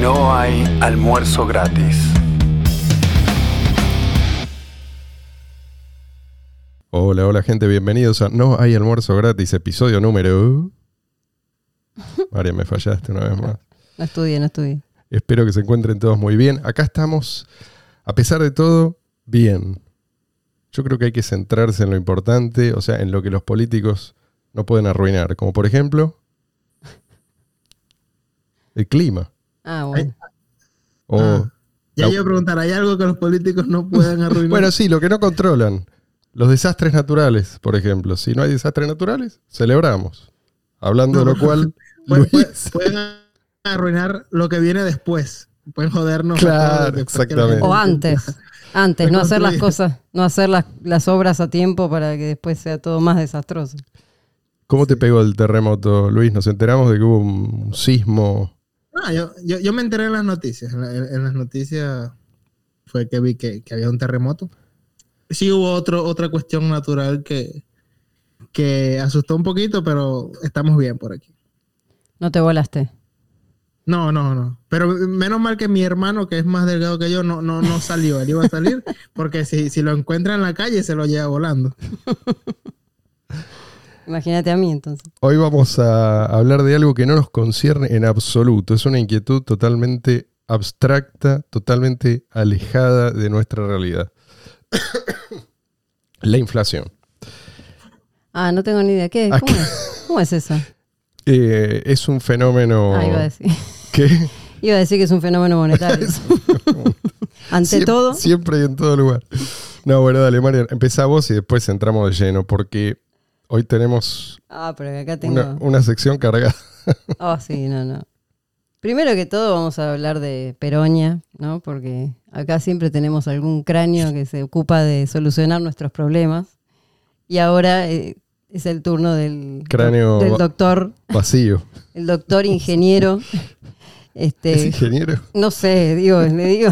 No hay almuerzo gratis. Hola, hola gente, bienvenidos a No hay almuerzo gratis, episodio número... María, me fallaste una vez más. No estudié, no estudié. Espero que se encuentren todos muy bien. Acá estamos, a pesar de todo, bien. Yo creo que hay que centrarse en lo importante, o sea, en lo que los políticos no pueden arruinar, como por ejemplo el clima. Ah, bueno. O Ah, Ya la- iba a preguntar, ¿hay algo que los políticos no pueden arruinar? Bueno, sí, lo que no controlan. Los desastres naturales, por ejemplo. Si no hay desastres naturales, celebramos. Hablando de lo cual, Pueden- pueden- Luis. pueden arruinar lo que viene después. Pueden jodernos. Claro, exactamente. O antes. Antes, no hacer las cosas, no hacer las, las obras a tiempo para que después sea todo más desastroso. ¿Cómo te pegó el terremoto, Luis? Nos enteramos de que hubo un sismo. Ah, yo, yo, yo me enteré en las noticias. En, la- en- en las noticias fue que vi que, que había un terremoto. Sí hubo otro, otra cuestión natural que, que asustó un poquito, pero estamos bien por aquí. No te volaste. No, no, no. Pero menos mal que mi hermano, que es más delgado que yo, no, no, no salió. Él iba a salir porque si, si lo encuentra en la calle se lo lleva volando. Imagínate a mí entonces. Hoy vamos a hablar de algo que no nos concierne en absoluto. Es una inquietud totalmente abstracta, totalmente alejada de nuestra realidad. La inflación. Ah, no tengo ni idea. ¿Qué? ¿Cómo es? ¿Cómo es eso? Eh, es un fenómeno Ah, iba a decir. que Iba a decir que es un fenómeno monetario. Ante Siempre- todo, Siempre y en todo lugar. No, bueno, dale, María. Empezá vos y después entramos de lleno, porque hoy tenemos ah, pero acá tengo. una, una sección cargada. Oh, sí, no, no. Primero que todo vamos a hablar de Peronia, ¿no? Porque acá siempre tenemos algún cráneo que se ocupa de solucionar nuestros problemas. Y ahora eh, es el turno del, Cráneo del doctor, Vacío. el doctor ingeniero. ¿Es Este, ingeniero? no sé, digo, le digo.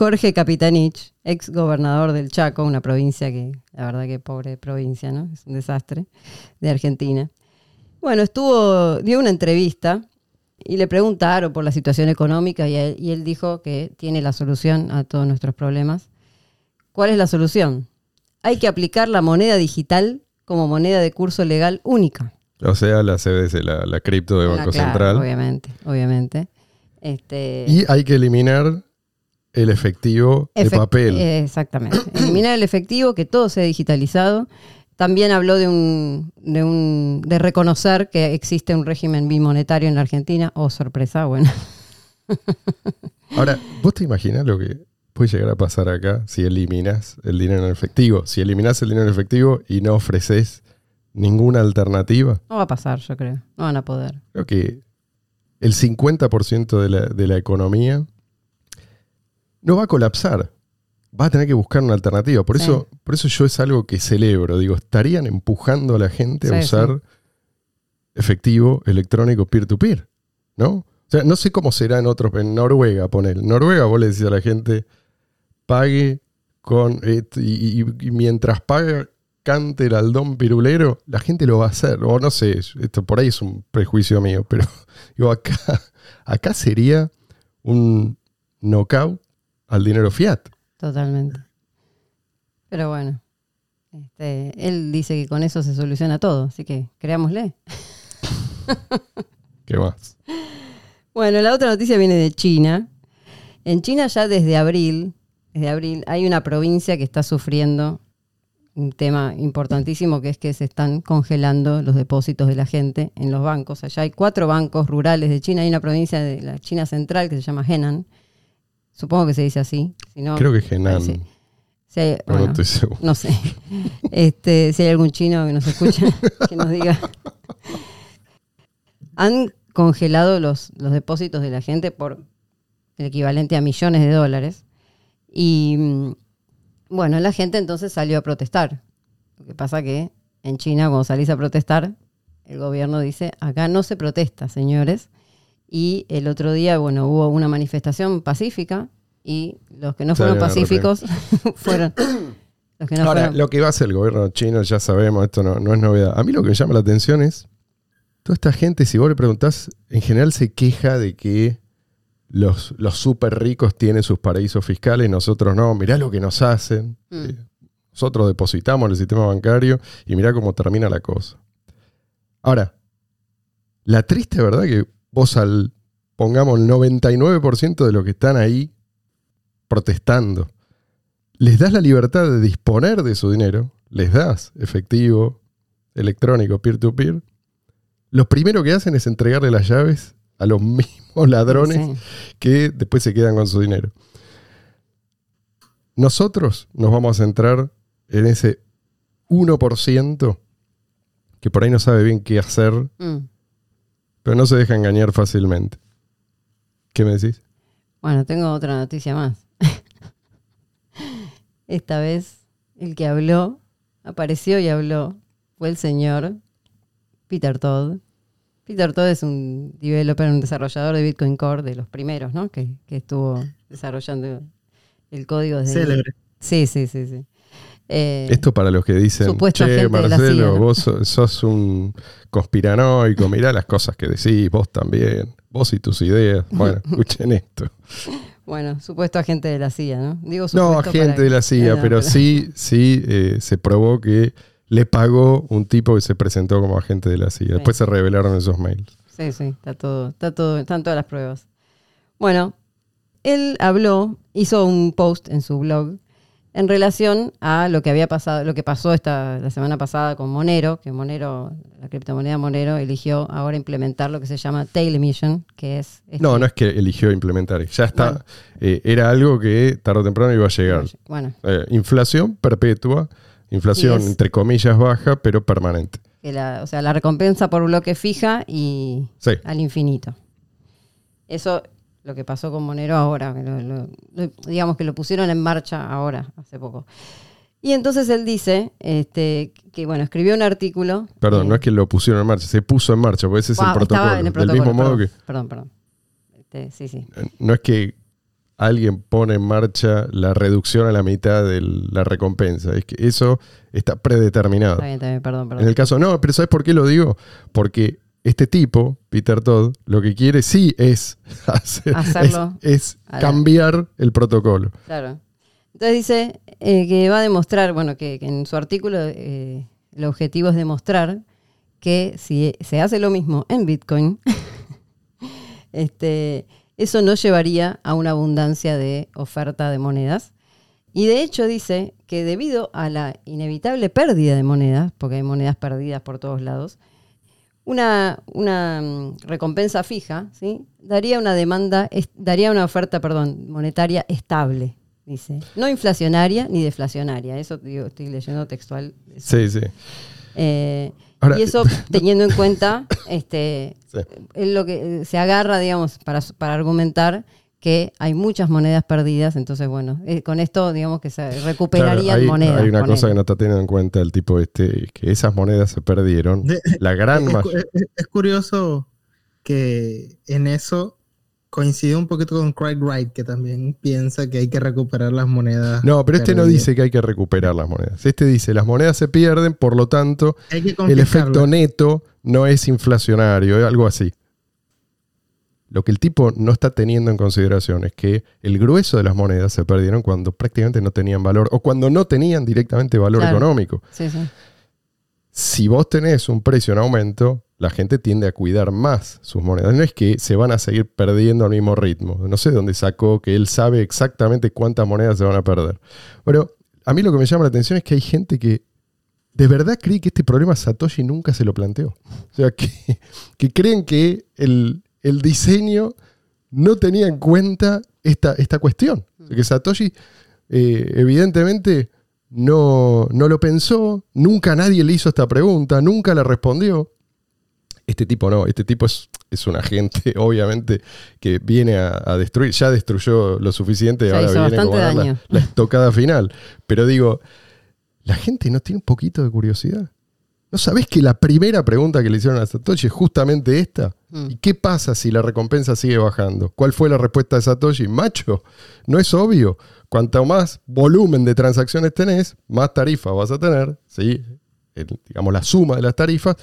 Jorge Capitanich, ex gobernador del Chaco, una provincia que, la verdad que pobre provincia, ¿no? Es un desastre, de Argentina. Bueno, estuvo, dio una entrevista y le preguntaron por la situación económica y él, y él dijo que tiene la solución a todos nuestros problemas. ¿Cuál es la solución? Hay que aplicar la moneda digital como moneda de curso legal única. O sea, la CBDC, la, la cripto de Ah, Banco claro, Central. Obviamente, obviamente. Este, Y hay que eliminar el efectivo de Efect- papel. eh, Exactamente. Eliminar el efectivo, que todo sea digitalizado. También habló de un, de un de reconocer que existe un régimen bimonetario en la Argentina. Oh, sorpresa, bueno. Ahora, ¿vos te imaginas lo que puede llegar a pasar acá si eliminas el dinero en efectivo? Si eliminás el dinero en efectivo y no ofreces ninguna alternativa. No va a pasar, yo creo. No van a poder. Creo que el 50% de la, de la economía no va a colapsar. Va a tener que buscar una alternativa. Por, Sí. eso, por eso yo es algo que celebro. Digo, estarían empujando a la gente a Sí, usar efectivo electrónico peer-to-peer. ¿No? O sea, no sé cómo será en otros. En Noruega, poner. En Noruega vos le decís a la gente, pague con. eh, y, y- y mientras paga, cante el aldón pirulero, la gente lo va a hacer. O no sé, esto por ahí es un prejuicio mío, pero digo, acá, acá sería un knockout al dinero fiat. Totalmente. Pero bueno. Este, él dice que con eso se soluciona todo. Así que creámosle. ¿Qué más? Bueno, la otra noticia viene de China. En China ya desde abril, desde abril, hay una provincia que está sufriendo un tema importantísimo que es que se están congelando los depósitos de la gente en los bancos. Allá hay cuatro bancos rurales de China. Hay una provincia de la China central que se llama Henan. Supongo que se dice así. Si no, Creo que si hay- pero bueno, no estoy seguro. no sé. Este, si hay algún chino que nos escucha, que nos diga. Han congelado los, los depósitos de la gente por el equivalente a millones de dólares. Y mm, bueno, la gente entonces salió a protestar. Lo que pasa que en China, cuando salís a protestar, el gobierno dice, acá no se protesta, señores. Y el otro día, bueno, hubo una manifestación pacífica y los que no fueron pacíficos fueron los que no Ahora, fueron. lo que va a hacer el gobierno chino, ya sabemos, esto no, no es novedad. A mí lo que me llama la atención es, toda esta gente, si vos le preguntás, en general se queja de que los, los súper ricos tienen sus paraísos fiscales, nosotros no. Mirá lo que nos hacen. Mm. Eh, Nosotros depositamos en el sistema bancario y mirá cómo termina la cosa. Ahora, la triste verdad que vos al, pongamos, el 99% de los que están ahí protestando, les das la libertad de disponer de su dinero, les das efectivo, electrónico, peer-to-peer, lo primero que hacen es entregarle las llaves a los mismos ladrones Sí. que después se quedan con su dinero. Nosotros nos vamos a centrar en ese 1% que por ahí no sabe bien qué hacer, Mm. Pero no se deja engañar fácilmente. ¿Qué me decís? Bueno, tengo otra noticia más. Esta vez el que habló, apareció y habló, fue el señor Peter Todd. Peter Todd es un developer, un desarrollador de Bitcoin Core, de los primeros, ¿no? Que, que estuvo desarrollando el código desde... Célebre. Sí, sí, sí, sí. Eh, Esto para los que dicen, che, agente de la Marcelo, CIA, ¿no?" vos so- sos un conspiranoico, mirá las cosas que decís, vos también, vos y tus ideas. Bueno, escuchen esto. Bueno, supuesto agente de la CIA, ¿no? Digo No, agente de la CIA, Eh, no, pero sí, sí eh, se probó que le pagó un tipo que se presentó como agente de la CIA. Después se revelaron esos mails. Sí, sí, está todo, está todo, están todas las pruebas. Bueno, él habló, hizo un post en su blog en relación a lo que había pasado, lo que pasó esta, la semana pasada con Monero, que Monero, la criptomoneda Monero, eligió ahora implementar lo que se llama tail emission, que es este- No, no es que eligió implementar, ya está. Bueno. eh, era algo que tarde o temprano iba a llegar. Bueno, Eh, inflación perpetua, inflación es- entre comillas baja, pero permanente. que la, o sea, la recompensa por bloque fija y Sí. al infinito. Eso lo que pasó con Monero ahora, que lo- lo- lo- digamos que lo pusieron en marcha ahora, hace poco. Y entonces él dice este, que, bueno, escribió un artículo. Perdón, eh, no es que lo pusieron en marcha, se puso en marcha, porque ese es el protocolo. en el Del protocolo, mismo modo perdón, que Perdón, perdón. Este, sí, sí. eh, no es que alguien pone en marcha la reducción a la mitad de la recompensa, es que eso está predeterminado. Está bien, está bien, perdón, En perdón. el caso, no, pero ¿sabes por qué lo digo? Porque este tipo, Peter Todd, lo que quiere sí es hacer- Hacerlo es, cambiar el protocolo. Claro. Entonces dice eh, que va a demostrar, bueno, que, que en su artículo eh, el objetivo es demostrar que si se hace lo mismo en Bitcoin, este, eso no llevaría a una abundancia de oferta de monedas. Y de hecho dice que debido a la inevitable pérdida de monedas, porque hay monedas perdidas por todos lados, una, una mm, recompensa fija, ¿sí? Daría una demanda, es- daría una oferta, perdón, monetaria estable, dice. No inflacionaria ni deflacionaria. Eso digo, estoy leyendo textual. eso. Sí, sí. Eh, Ahora- y eso teniendo en cuenta, este, Sí. es lo que se agarra, digamos, para, para argumentar que hay muchas monedas perdidas, entonces bueno, eh, con esto digamos que se recuperarían Claro, hay, monedas. hay una cosa que no está teniendo en cuenta el tipo este, que esas monedas se perdieron. De- La gran es, mayoría. es- es curioso que en eso coincide un poquito con Craig Wright, que también piensa que hay que recuperar las monedas. No, pero este no dice que hay que recuperar las monedas. Este dice, las monedas se pierden, por lo tanto, el efecto neto no es inflacionario, algo así. Lo que el tipo no está teniendo en consideración es que el grueso de las monedas se perdieron cuando prácticamente no tenían valor o cuando no tenían directamente valor Claro. económico. Sí, sí. Si vos tenés un precio en aumento, la gente tiende a cuidar más sus monedas. No es que se van a seguir perdiendo al mismo ritmo. No sé dónde sacó que él sabe exactamente cuántas monedas se van a perder. Pero a mí lo que me llama la atención es que hay gente que de verdad cree que este problema Satoshi nunca se lo planteó. O sea, que, que creen que el, el diseño no tenía en cuenta esta, esta cuestión. O sea, que Satoshi eh, evidentemente no, no lo pensó, nunca nadie le hizo esta pregunta, nunca la respondió. Este tipo no, este tipo es, es un agente, obviamente, que viene a, a destruir, ya destruyó lo suficiente Ya ahora viene como a la, la estocada final. Pero digo, la gente no tiene un poquito de curiosidad. ¿No sabés que la primera pregunta que le hicieron a Satoshi es justamente esta? Mm. ¿Y qué pasa si la recompensa sigue bajando? ¿Cuál fue la respuesta de Satoshi? Macho, no es obvio. Cuanto más volumen de transacciones tenés, más tarifa vas a tener, ¿sí? Digamos, la suma de las tarifas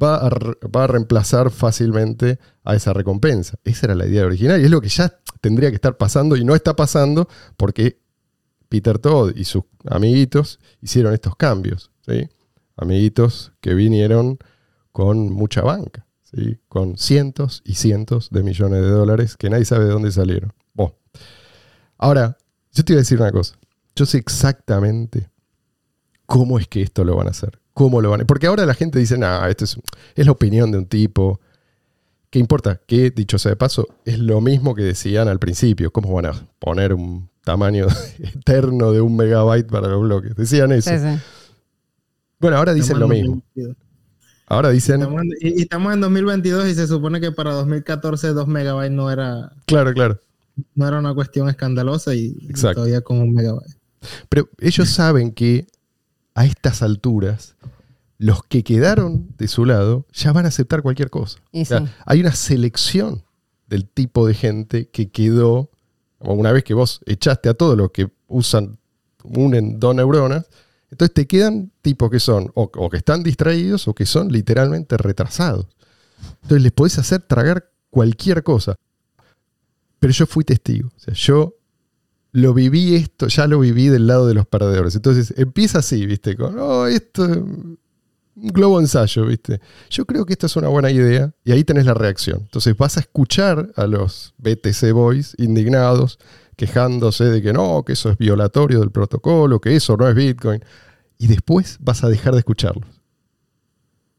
va a, va a reemplazar fácilmente a esa recompensa. Esa era la idea original y es lo que ya tendría que estar pasando y no está pasando porque Peter Todd y sus amiguitos hicieron estos cambios. ¿sí? Amiguitos que vinieron con mucha banca, ¿sí? con cientos y cientos de millones de dólares que nadie sabe de dónde salieron. Bueno, ahora, yo te iba a decir una cosa. Yo sé exactamente cómo es que esto lo van a hacer. ¿Cómo lo van a Porque ahora la gente dice, no, esto es, es la opinión de un tipo. ¿Qué importa? Que, dicho sea de paso, es lo mismo que decían al principio. ¿Cómo van a poner un tamaño eterno de un megabyte para los bloques? Decían eso. Sí, sí. Bueno, ahora dicen lo mismo. 2022. Ahora dicen, Estamos en- y, y estamos en 2022 y se supone que para 2014 2 megabytes no era, claro, claro. no era una cuestión escandalosa y, todavía con un megabyte. Pero ellos saben que a estas alturas, los que quedaron de su lado ya van a aceptar cualquier cosa. Y O sea, sí. hay una selección del tipo de gente que quedó, una vez que vos echaste a todos los que usan, unen dos neuronas, entonces te quedan tipos que son o, que están distraídos o que son literalmente retrasados. Entonces les podés hacer tragar cualquier cosa. Pero yo fui testigo. O yo lo viví esto, ya lo viví del lado de los perdedores. Entonces empieza así, ¿viste? Con, oh, esto, un globo ensayo, ¿viste? Yo creo que esto es una buena idea y ahí tenés la reacción. Entonces vas a escuchar a los BTC Boys indignados, quejándose de que no, que eso es violatorio del protocolo, que eso no es Bitcoin. Y después vas a dejar de escucharlos.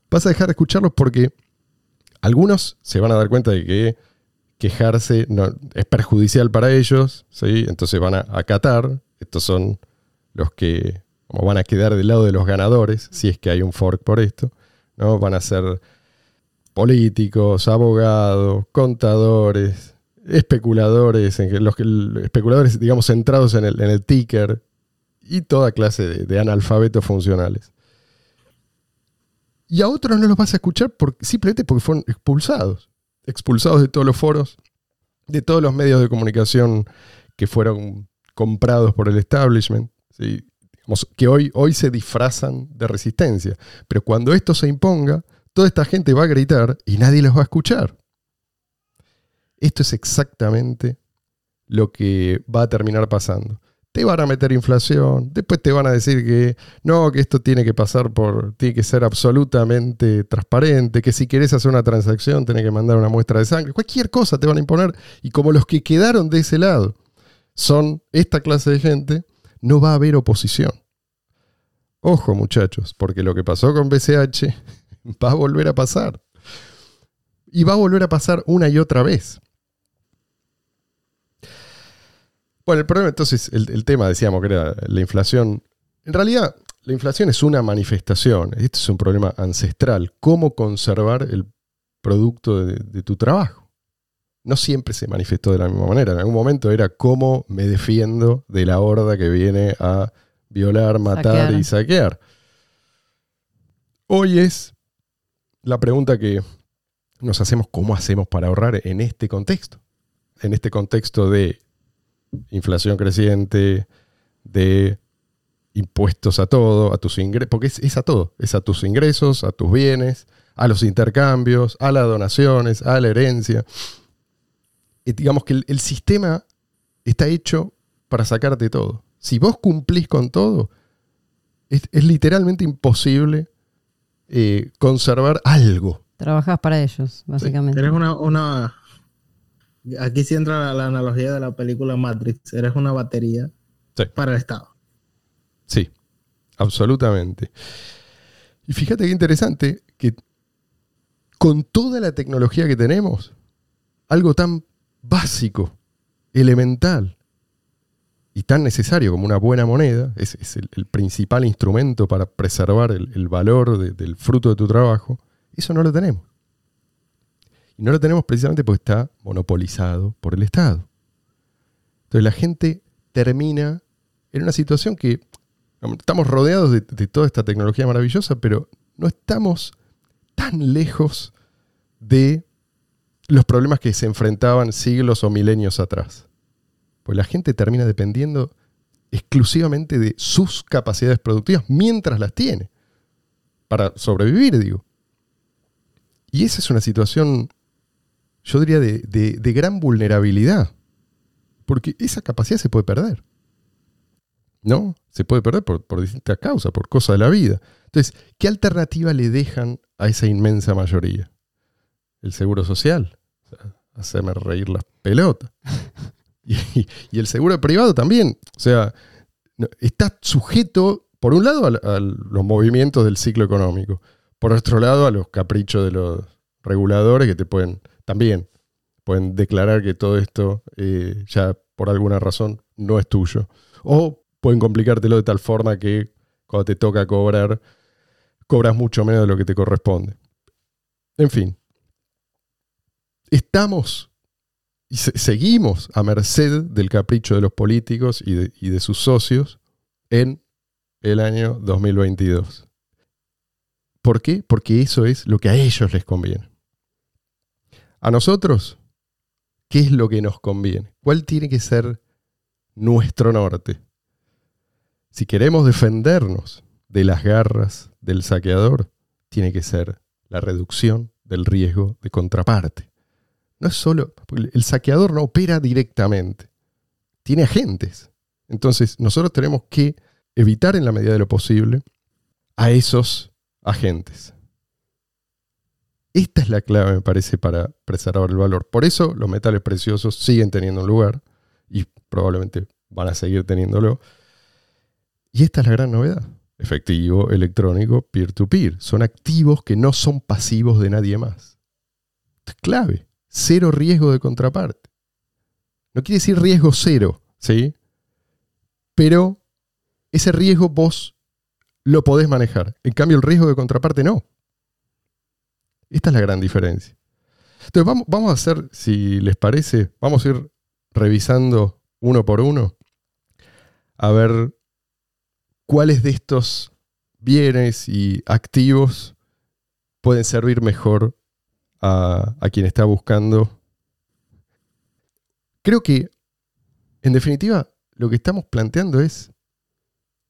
Vas a dejar de escucharlos porque algunos se van a dar cuenta de que quejarse no- es perjudicial para ellos, ¿sí? entonces van a acatar. Estos son los que van a quedar del lado de los ganadores, si es que hay un fork por esto. ¿no? Van a ser políticos, abogados, contadores, especuladores, los especuladores, digamos, centrados en el, en el ticker y toda clase de, analfabetos funcionales. Y a otros no los vas a escuchar por- simplemente porque fueron expulsados. Expulsados de todos los foros, de todos los medios de comunicación que fueron comprados por el establishment. que hoy, hoy se disfrazan de resistencia. Pero cuando esto se imponga, toda esta gente va a gritar y nadie los va a escuchar. Esto es exactamente lo que va a terminar pasando. Te van a meter inflación, después te van a decir que no, que esto tiene que pasar por, tiene que ser absolutamente transparente, que si querés hacer una transacción tenés que mandar una muestra de sangre, cualquier cosa te van a imponer. Y como los que quedaron de ese lado son esta clase de gente, no va a haber oposición. Ojo muchachos, porque lo que pasó con BCH va a volver a pasar. Y va a volver a pasar una y otra vez. Bueno, el problema entonces, el, el tema decíamos que era la inflación. En realidad, la inflación es una manifestación. Este es un problema ancestral. ¿Cómo conservar el producto de, de tu trabajo? No siempre se manifestó de la misma manera. En algún momento era cómo me defiendo de la horda que viene a violar, matar Saquear. y saquear. Hoy es la pregunta que nos hacemos, ¿cómo hacemos para ahorrar en este contexto? En este contexto de inflación creciente, de impuestos a todo, a tus ingresos, porque es, es a todo, es a tus ingresos, a tus bienes, a los intercambios, a las donaciones, a la herencia. Y digamos que el, el sistema está hecho para sacarte todo. Si vos cumplís con todo, es, es literalmente imposible eh, conservar algo. Trabajas para ellos, básicamente. Una, una. Aquí sí entra la, la analogía de la película Matrix. Eres una batería Sí. para el Estado. Sí, absolutamente. Y fíjate qué interesante que con toda la tecnología que tenemos, algo tan básico, elemental y tan necesario como una buena moneda, es, es el, el principal instrumento para preservar el, el valor de- del fruto de tu trabajo, eso no lo tenemos. Y no lo tenemos precisamente porque está monopolizado por el Estado. Entonces la gente termina en una situación que estamos rodeados de, toda esta tecnología maravillosa, pero no estamos tan lejos de los problemas que se enfrentaban siglos o milenios atrás. Pues la gente termina dependiendo exclusivamente de sus capacidades productivas mientras las tiene. Para sobrevivir, digo. Y esa es una situación, yo diría, de, de- gran vulnerabilidad. Porque esa capacidad se puede perder. ¿No? Se puede perder por, por distintas causas, por cosas de la vida. Entonces, ¿qué alternativa le dejan a esa inmensa mayoría? El seguro social. O sea, hacerme reír las pelotas. Y, el seguro privado también. O sea, está sujeto, por un lado, a los movimientos del ciclo económico. Por otro lado, a los caprichos de los reguladores que te pueden también pueden declarar que todo esto eh, ya por alguna razón no es tuyo. O pueden complicártelo de tal forma que cuando te toca cobrar, cobras mucho menos de lo que te corresponde. En fin, estamos y se- seguimos a merced del capricho de los políticos y de, y de sus socios en el año 2022. ¿Por qué? Porque eso es lo que a ellos les conviene. A nosotros, ¿qué es lo que nos conviene? ¿Cuál tiene que ser nuestro norte? Si queremos defendernos de las garras del saqueador, tiene que ser la reducción del riesgo de contraparte. No es solo, el saqueador no opera directamente, tiene agentes. Entonces, nosotros tenemos que evitar en la medida de lo posible a esos agentes. Esta es la clave, me parece, para preservar el valor. Por eso los metales preciosos siguen teniendo un lugar y probablemente van a seguir teniéndolo. Y esta es la gran novedad. Efectivo, electrónico, peer-to-peer. Son activos que no son pasivos de nadie más. Esto es clave. Cero riesgo de contraparte. No quiere decir riesgo cero, ¿sí? Pero ese riesgo vos lo podés manejar. En cambio, el riesgo de contraparte no. Esta es la gran diferencia. Entonces, vamos, vamos a hacer, si les parece, vamos a ir revisando uno por uno a ver cuáles de estos bienes y activos pueden servir mejor a, a quien está buscando. Creo que, en definitiva, lo que estamos planteando es,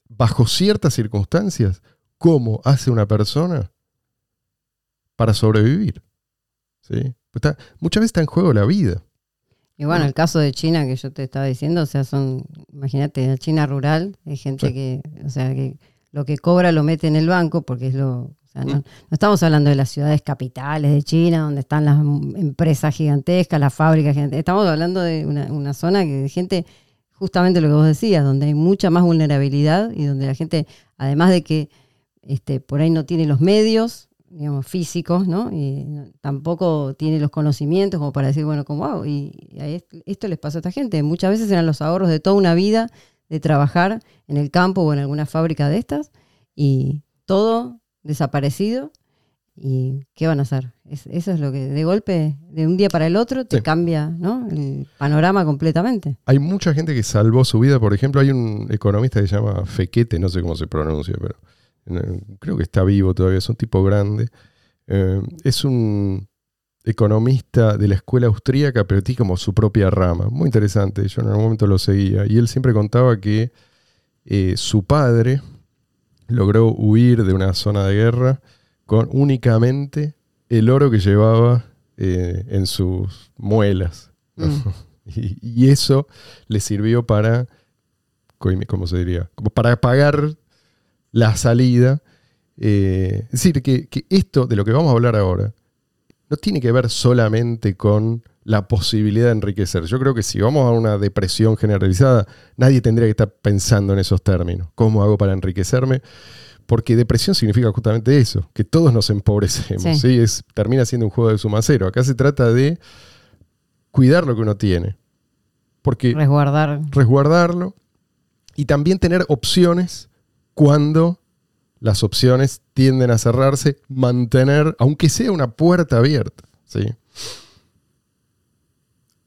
bajo ciertas circunstancias, cómo hace una persona para sobrevivir. ¿Sí? Está- muchas veces está en juego la vida. Y bueno, el caso de China que yo te estaba diciendo, o sea, son, imagínate, la China rural, hay gente Sí. que, o sea, que lo que cobra lo mete en el banco porque es lo, o sea, no, Mm. no estamos hablando de las ciudades capitales de China, donde están las empresas gigantescas, las fábricas gigantescas, estamos hablando de una, una zona que de gente, justamente lo que vos decías, donde hay mucha más vulnerabilidad y donde la gente, además de que este, por ahí no tiene los medios, digamos, físicos, ¿no? Y tampoco tiene los conocimientos como para decir, bueno, como hago? Y, y esto les pasó a esta gente. Muchas veces eran los ahorros de toda una vida de trabajar en el campo o en alguna fábrica de estas y todo desaparecido. ¿Y qué van a hacer? Es- eso es lo que de golpe, de un día para el otro, te Sí. cambia ¿no? el panorama completamente. Hay mucha gente que salvó su vida. Por ejemplo, hay un economista que se llama Fequete, no sé cómo se pronuncia, pero creo que está vivo todavía, es un tipo grande. Eh, es un economista de la escuela austríaca, pero tiene como su propia rama. Muy interesante, yo en algún momento lo seguía. Y él siempre contaba que eh, su padre logró huir de una zona de guerra con únicamente el oro que llevaba eh, en sus muelas. ¿no? Mm. Y, y eso le sirvió para, ¿cómo se diría? Como para pagar la salida. Eh, es decir, que, que esto de lo que vamos a hablar ahora no tiene que ver solamente con la posibilidad de enriquecer. Yo creo que si vamos a una depresión generalizada, nadie tendría que estar pensando en esos términos. ¿Cómo hago para enriquecerme? Porque depresión significa justamente eso, que todos nos empobrecemos. Sí. ¿sí? Es, termina siendo un juego de suma cero. Acá se trata de cuidar lo que uno tiene. Porque Resguardar. resguardarlo y también tener opciones cuando las opciones tienden a cerrarse, mantener, aunque sea una puerta abierta. ¿sí?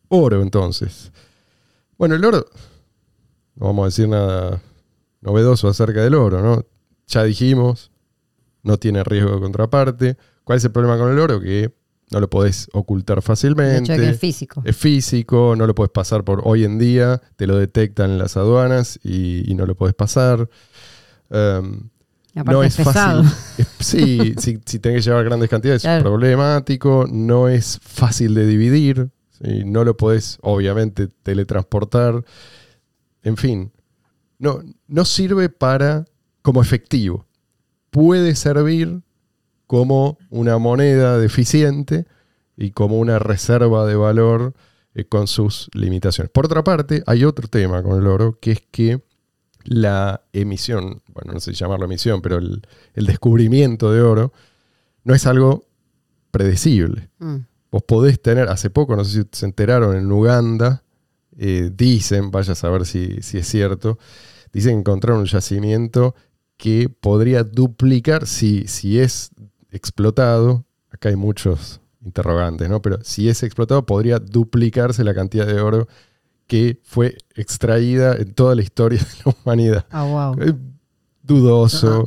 Oro, entonces. Bueno, el oro, no vamos a decir nada novedoso acerca del oro, ¿no? Ya dijimos, no tiene riesgo de contraparte. ¿Cuál es el problema con el oro? Que no lo podés ocultar hecho fácilmente de que es físico. es físico, no lo puedes pasar por hoy en día, te lo detectan en las aduanas y, y no lo puedes pasar. Um, aparte no es fácil. Sí, si, si tenés que llevar grandes cantidades Claro. es problemático, no es fácil de dividir, ¿sí? no lo podés obviamente teletransportar, en fin, no, no sirve para como efectivo. Puede servir como una moneda deficiente y como una reserva de valor eh, con sus limitaciones. Por otra parte, hay otro tema con el oro, que es que la emisión, bueno, no sé si llamarlo emisión, pero el, el descubrimiento de oro no es algo predecible. Mm. Vos podés tener, hace poco, no sé si se enteraron, en Uganda, eh, dicen, vaya a saber si, si es cierto, dicen que encontraron un yacimiento que podría duplicar, si, si es explotado, acá hay muchos interrogantes, ¿no? Pero si es explotado, podría duplicarse la cantidad de oro que fue extraída en toda la historia de la humanidad. Ah, wow. Es dudoso.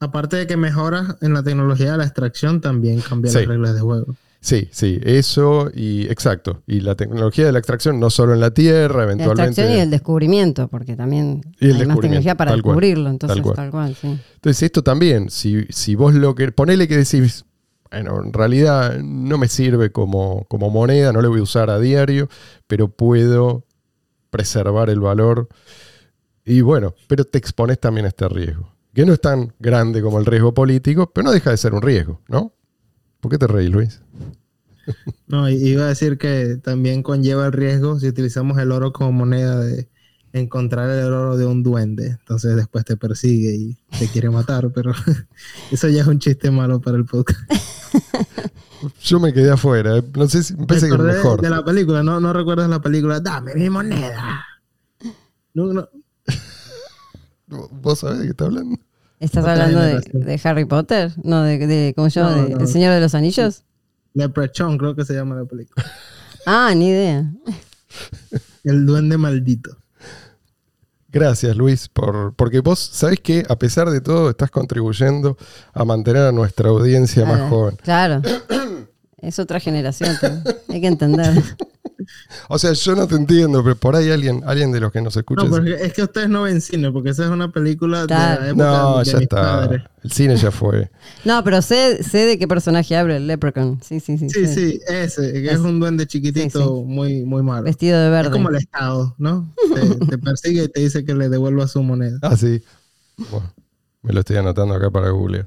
Aparte de que mejoras en la tecnología de la extracción, también cambia Sí. las reglas de juego. Sí, sí, eso y exacto. Y la tecnología de la extracción no solo en la Tierra, La eventualmente. extracción y el descubrimiento, porque también Y el hay más tecnología descubrimiento, para tal cual, descubrirlo. Entonces, tal cual, sí. Entonces, esto también, si, si vos lo que. Ponele que decís, bueno, en realidad no me sirve como, como moneda, no lo voy a usar a diario, pero puedo preservar el valor. Y bueno, pero te expones también a este riesgo. Que no es tan grande como el riesgo político, pero no deja de ser un riesgo, ¿no? ¿Por qué te reís, Luis? No, y- iba a decir que también conlleva el riesgo si utilizamos el oro como moneda de encontrar el oro de un duende. Entonces después te persigue y te quiere matar, pero eso ya es un chiste malo para el podcast. Yo me quedé afuera. eh. No sé si me parece que es mejor. De la película, ¿no? ¿No recuerdas la película? Dame mi moneda. No, no. ¿Vos sabés de qué está hablando? ¿Estás hablando de, Harry Potter? No, de, de ¿cómo se llama? No, De- no. ¿El Señor de los Anillos? Leprechaun creo que se llama la película. Ah, ni idea. El duende maldito. Gracias, Luis, por, porque vos sabés que a pesar de todo estás contribuyendo a mantener a nuestra audiencia más Ah, joven. Claro. Es otra generación. también. Hay que entender. O sea, yo no te entiendo, pero por ahí alguien, alguien de los que nos escucha. No, porque es que ustedes no ven cine, porque esa es una película Claro. de la época no, de ya mis está. padres. El cine ya fue. No, pero sé, sé de qué personaje habla el Leprechaun. Sí, sí, sí. Sí, sé. sí, ese, que es Es- un duende chiquitito sí, sí. muy, muy malo. Vestido de Es verde. como el Estado, ¿no? Te, te persigue y te dice que le devuelva su moneda. Ah, sí. Bueno, me lo estoy anotando acá para googlear.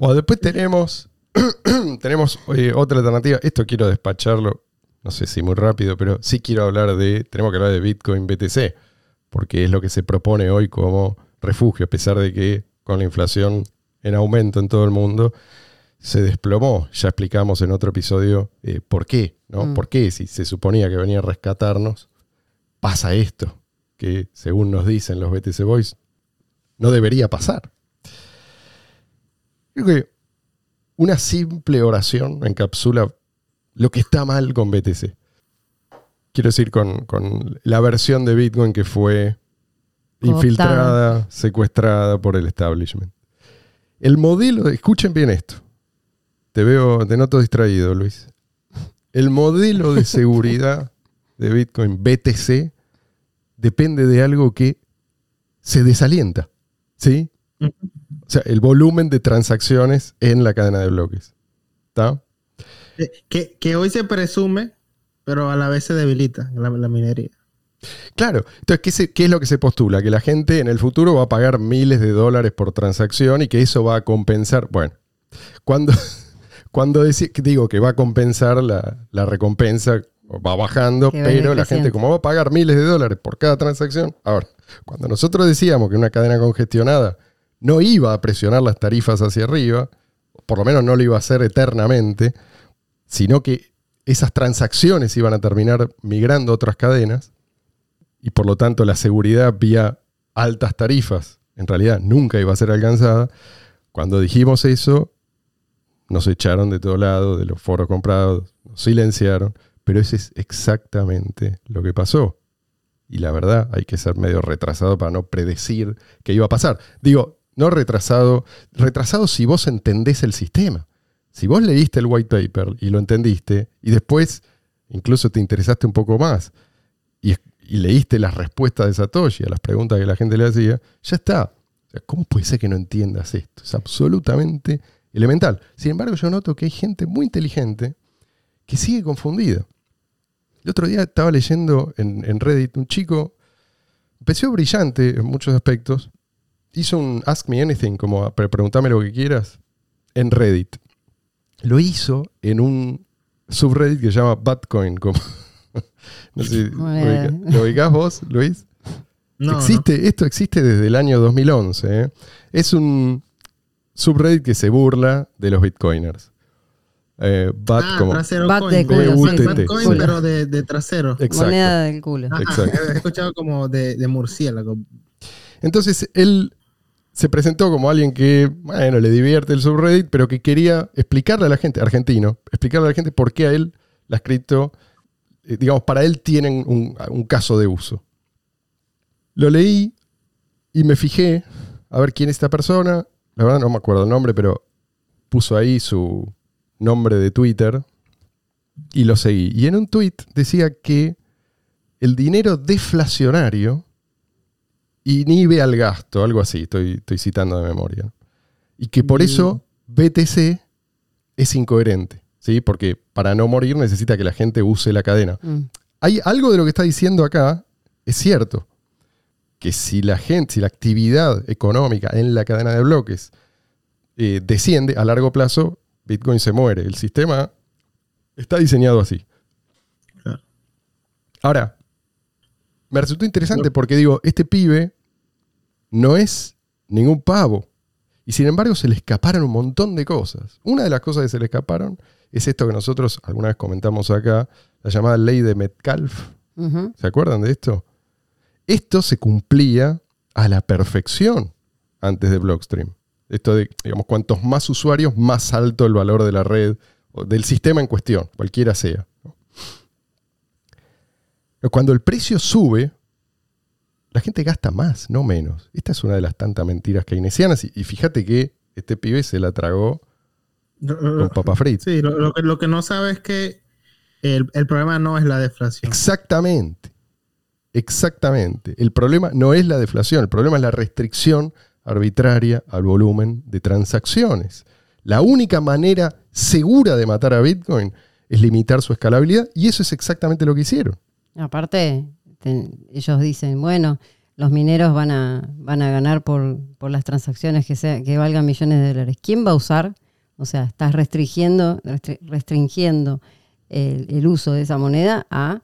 Bueno, después tenemos, tenemos eh, otra alternativa. Esto quiero despacharlo, no sé si muy rápido, pero sí quiero hablar de, tenemos que hablar de Bitcoin BTC, porque es lo que se propone hoy como refugio, a pesar de que con la inflación en aumento en todo el mundo, se desplomó. Ya explicamos en otro episodio eh, por qué, ¿no? Mm. ¿Por qué si se suponía que venía a rescatarnos, pasa esto? Que según nos dicen los BTC Boys, no debería pasar. Creo que una simple oración encapsula lo que está mal con BTC. Quiero decir, con, con la versión de Bitcoin que fue infiltrada, secuestrada por el establishment. El modelo, escuchen bien esto. Te veo, te noto distraído, Luis. El modelo de seguridad de Bitcoin BTC depende de algo que se desalienta. ¿Sí? Sea, el volumen de transacciones en la cadena de bloques. ¿Está? Que, que hoy se presume, pero a la vez se debilita la, la minería. Claro. Entonces, ¿qué, se- qué es lo que se postula? Que la gente en el futuro va a pagar miles de dólares por transacción y que eso va a compensar. Bueno, cuando, cuando digo que va a compensar la, la recompensa, va bajando, pero la gente, como va a pagar miles de dólares por cada transacción. Ahora, cuando nosotros decíamos que una cadena congestionada no iba a presionar las tarifas hacia arriba, por lo menos no lo iba a hacer eternamente, sino que esas transacciones iban a terminar migrando a otras cadenas y por lo tanto la seguridad vía altas tarifas en realidad nunca iba a ser alcanzada. Cuando dijimos eso, nos echaron de todo lado, de los foros comprados, nos silenciaron, pero ese es exactamente lo que pasó. Y la verdad, hay que ser medio retrasado para no predecir qué iba a pasar. Digo, no retrasado, retrasado si vos entendés el sistema. Si vos leíste el white paper y lo entendiste, y después incluso te interesaste un poco más y, leíste las respuestas de Satoshi a las preguntas que la gente le hacía, ya está. ¿Cómo puede ser que no entiendas esto? Es absolutamente elemental. Sin embargo, yo noto que hay gente muy inteligente que sigue confundida. El otro día estaba leyendo en, en Reddit un chico, empezó brillante en muchos aspectos, hizo un Ask Me Anything, como "Pre- preguntame lo que quieras, en Reddit. Lo hizo en un subreddit que se llama Batcoin. Como, no sé, si Bueno. ubica- ¿Lo ubicás vos, Luis? No, existe, Esto existe desde el año 2011. ¿eh? Es un subreddit que se burla de los bitcoiners. Eh, bat Ah, como... trasero Bat coin. de culo, Bat- sí, Bat sí. coin, Culo. pero de, de trasero. Exacto. Moneda del culo. Ajá, exacto. He escuchado como de, de murciélago. Entonces él se presentó como alguien que, bueno, le divierte el subreddit, pero que quería explicarle a la gente, argentino, explicarle a la gente por qué a él las cripto, eh, digamos, para él tienen un, un caso de uso. Lo leí y me fijé a ver quién es esta persona. La verdad no me acuerdo el nombre, pero puso ahí su nombre de Twitter y lo seguí. Y en un tweet decía que el dinero deflacionario inhibe al gasto, algo así, estoy, estoy citando de memoria. Y que por Mm. eso BTC es incoherente, ¿sí? Porque para no morir necesita que la gente use la cadena. Mm. Hay algo de lo que está diciendo acá, es cierto, que si la gente, si la actividad económica en la cadena de bloques eh, desciende a largo plazo, Bitcoin se muere. El sistema está diseñado así. Claro. Ahora, me resultó interesante porque digo, este pibe no es ningún pavo. Y sin embargo se le escaparon un montón de cosas. Una de las cosas que se le escaparon es esto que nosotros alguna vez comentamos acá, la llamada ley de Metcalf. ¿Se acuerdan de esto? Esto se cumplía a la perfección antes de Blockstream. Esto de, digamos, cuantos más usuarios, más alto el valor de la red o del sistema en cuestión, cualquiera sea. ¿no? Cuando el precio sube, la gente gasta más, no menos. Esta es una de las tantas mentiras keynesianas. Y, y fíjate que este pibe se la tragó con papa frita. Sí, lo, lo que, lo que no sabe es que el, el problema no es la deflación. Exactamente. Exactamente. El problema no es la deflación, el problema es la restricción arbitraria al volumen de transacciones. La única manera segura de matar a Bitcoin es limitar su escalabilidad y eso es exactamente lo que hicieron. Aparte, te- ellos dicen, bueno, los mineros van a, van a ganar por, por las transacciones que, sea, que valgan millones de dólares. ¿Quién va a usar? O sea, estás restringiendo, restri- restringiendo el, el uso de esa moneda a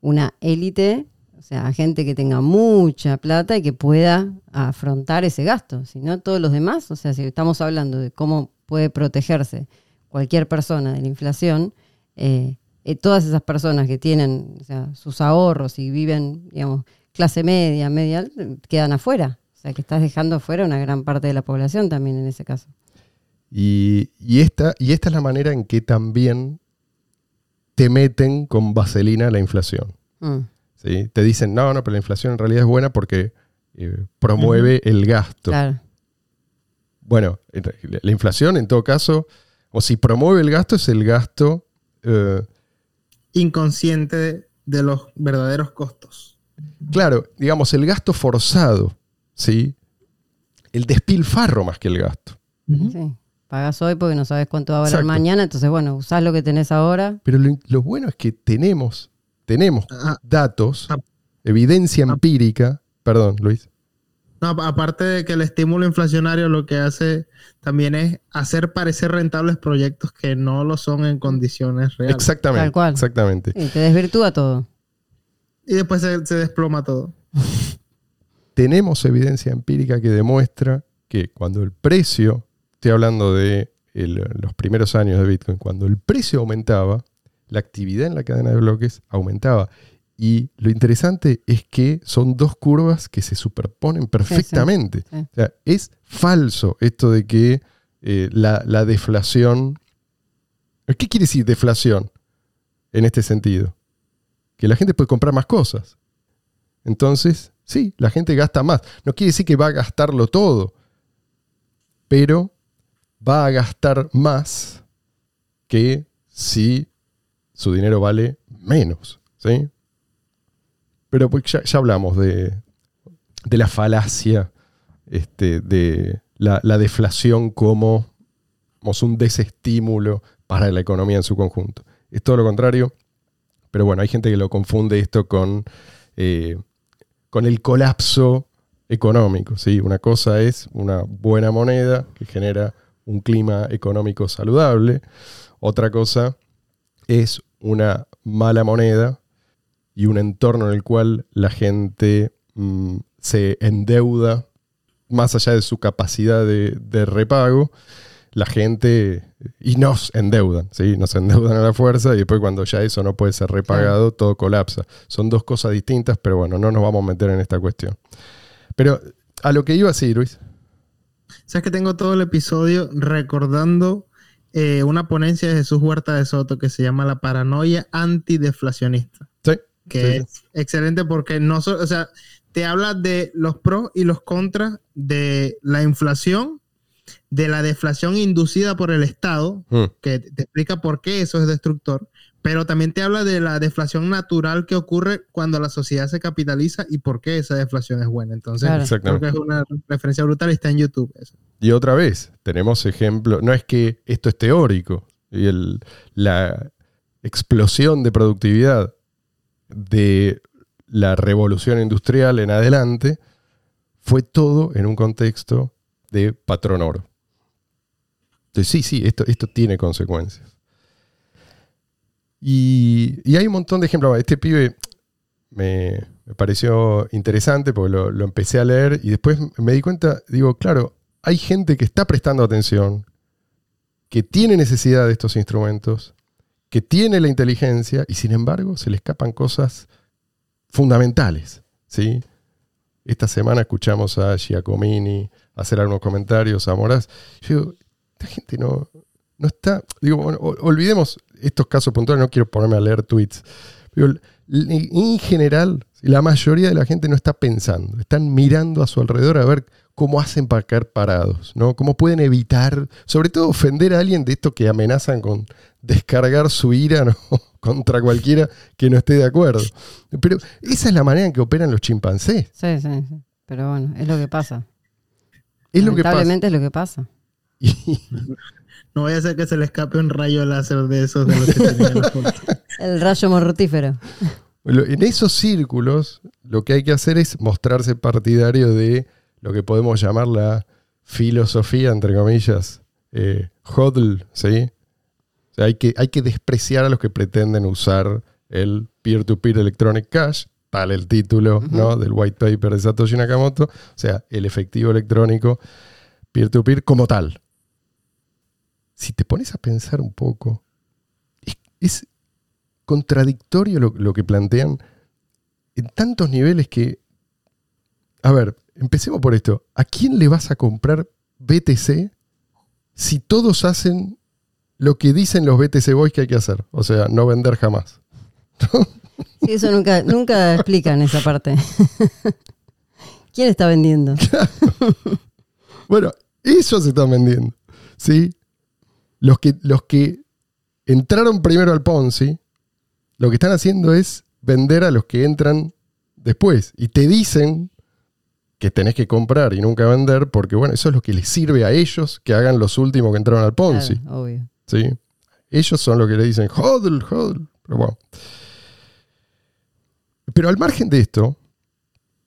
una élite, o sea, a gente que tenga mucha plata y que pueda afrontar ese gasto. Si no, todos los demás, o sea, si estamos hablando de cómo puede protegerse cualquier persona de la inflación, eh, eh, todas esas personas que tienen o sea, sus ahorros y viven, digamos, clase media, media, quedan afuera. O sea, que estás dejando afuera una gran parte de la población también en ese caso. Y, y esta, y esta es la manera en que también te meten con vaselina la inflación. Mm, ¿sí? Te dicen, no, no, pero la inflación en realidad es buena porque eh, promueve el gasto. claro. Bueno, la inflación en todo caso, o si promueve el gasto, es el gasto eh, Inconsciente de, de los verdaderos costos. Claro, digamos, el gasto forzado, ¿sí? El despilfarro más que el gasto. Sí. Pagás hoy porque no sabes cuánto va a valer Exacto. mañana, entonces, bueno, usás lo que tenés ahora. Pero lo, lo bueno es que tenemos, tenemos Ah, datos, ah. evidencia empírica. Perdón, Luis. No, apa- aparte de que el estímulo inflacionario lo que hace también es hacer parecer rentables proyectos que no lo son en condiciones reales. Exactamente. Tal cual. Exactamente. Sí, te desvirtúa todo. Y después se, se desploma todo. Tenemos evidencia empírica que demuestra que cuando el precio, estoy hablando de el- los primeros años de Bitcoin, cuando el precio aumentaba, la actividad en la cadena de bloques aumentaba. Y lo interesante es que son dos curvas que se superponen perfectamente. sí. O sea, es falso esto de que eh, la, la deflación... ¿Qué quiere decir deflación en este sentido? Que la gente puede comprar más cosas. Entonces, sí, la gente gasta más. No quiere decir que va a gastarlo todo, pero va a gastar más que si su dinero vale menos. ¿sí? Pero pues ya, ya hablamos de, de la falacia este, de la, la deflación como, como un desestímulo para la economía en su conjunto. Es todo lo contrario, pero bueno, hay gente que lo confunde esto con, eh, con el colapso económico. ¿sí? Una cosa es una buena moneda que genera un clima económico saludable, otra cosa es una mala moneda y un entorno en el cual la gente mm, se endeuda más allá de su capacidad de, de repago, la gente y nos endeudan, ¿sí? nos endeudan a la fuerza y después cuando ya eso no puede ser repagado, todo colapsa. Son dos cosas distintas, pero bueno, no nos vamos a meter en esta cuestión. Pero a lo que iba así, Luis. Sabes que tengo todo el episodio recordando eh, una ponencia de Jesús Huerta de Soto que se llama La paranoia antideflacionista. Que sí, es excelente porque no so- o sea, te habla de los pros y los contras de la inflación, de la deflación inducida por el Estado, Mm, que te explica por qué eso es destructor, pero también te habla de la deflación natural que ocurre cuando la sociedad se capitaliza y por qué esa deflación es buena. Entonces, Claro. creo que es una referencia brutal y está en YouTube. eso. Y otra vez, tenemos ejemplo, no es que esto es teórico, y el- la explosión de productividad de la revolución industrial en adelante fue todo en un contexto de patrón oro. Entonces sí, sí, esto, esto tiene consecuencias. Y, hay un montón de ejemplos. Este pibe me, me pareció interesante porque lo, lo empecé a leer y después me di cuenta, digo, claro, hay gente que está prestando atención, que tiene necesidad de estos instrumentos, que tiene la inteligencia y sin embargo se le escapan cosas fundamentales. ¿sí? Esta semana escuchamos a Giacomini hacer algunos comentarios, a Moraz. Yo digo, esta gente no, no está. Digo, bueno, ol- olvidemos estos casos puntuales, no quiero ponerme a leer tweets. Digo, en general, la mayoría de la gente no está pensando, están mirando a su alrededor a ver cómo hacen para caer parados, ¿no? Cómo pueden evitar, sobre todo ofender a alguien de estos que amenazan con descargar su ira ¿no? contra cualquiera que no esté de acuerdo. Pero esa es la manera en que operan los chimpancés. Sí, sí, sí. Pero bueno, es lo que pasa. Es lo que pasa. Es lo que pasa. Y- No vaya a ser que se le escape un rayo láser de esos de los que tenían los fotos. El rayo mortífero. En esos círculos, lo que hay que hacer es mostrarse partidario de lo que podemos llamar la filosofía, entre comillas, eh, hodl, ¿sí? O sea, hay que, hay que despreciar a los que pretenden usar el peer-to-peer electronic cash, tal el título ¿no? del white paper de Satoshi Nakamoto, o sea, el efectivo electrónico peer-to-peer como tal. Si te pones a pensar un poco, es, es contradictorio lo, lo que plantean en tantos niveles que... A ver, empecemos por esto. ¿A quién le vas a comprar BTC si todos hacen lo que dicen los BTC Boys que hay que hacer? O sea, no vender jamás. Sí, eso nunca, nunca explican esa parte. ¿Quién está vendiendo? Bueno, ellos están vendiendo. ¿Sí? Los que, los que entraron primero al Ponzi, lo que están haciendo es vender a los que entran después. Y te dicen que tenés que comprar y nunca vender, porque bueno, eso es lo que les sirve a ellos que hagan los últimos que entraron al Ponzi. Claro, obvio. ¿sí? Ellos son los que le dicen, hodl, hodl. Pero bueno. Pero al margen de esto,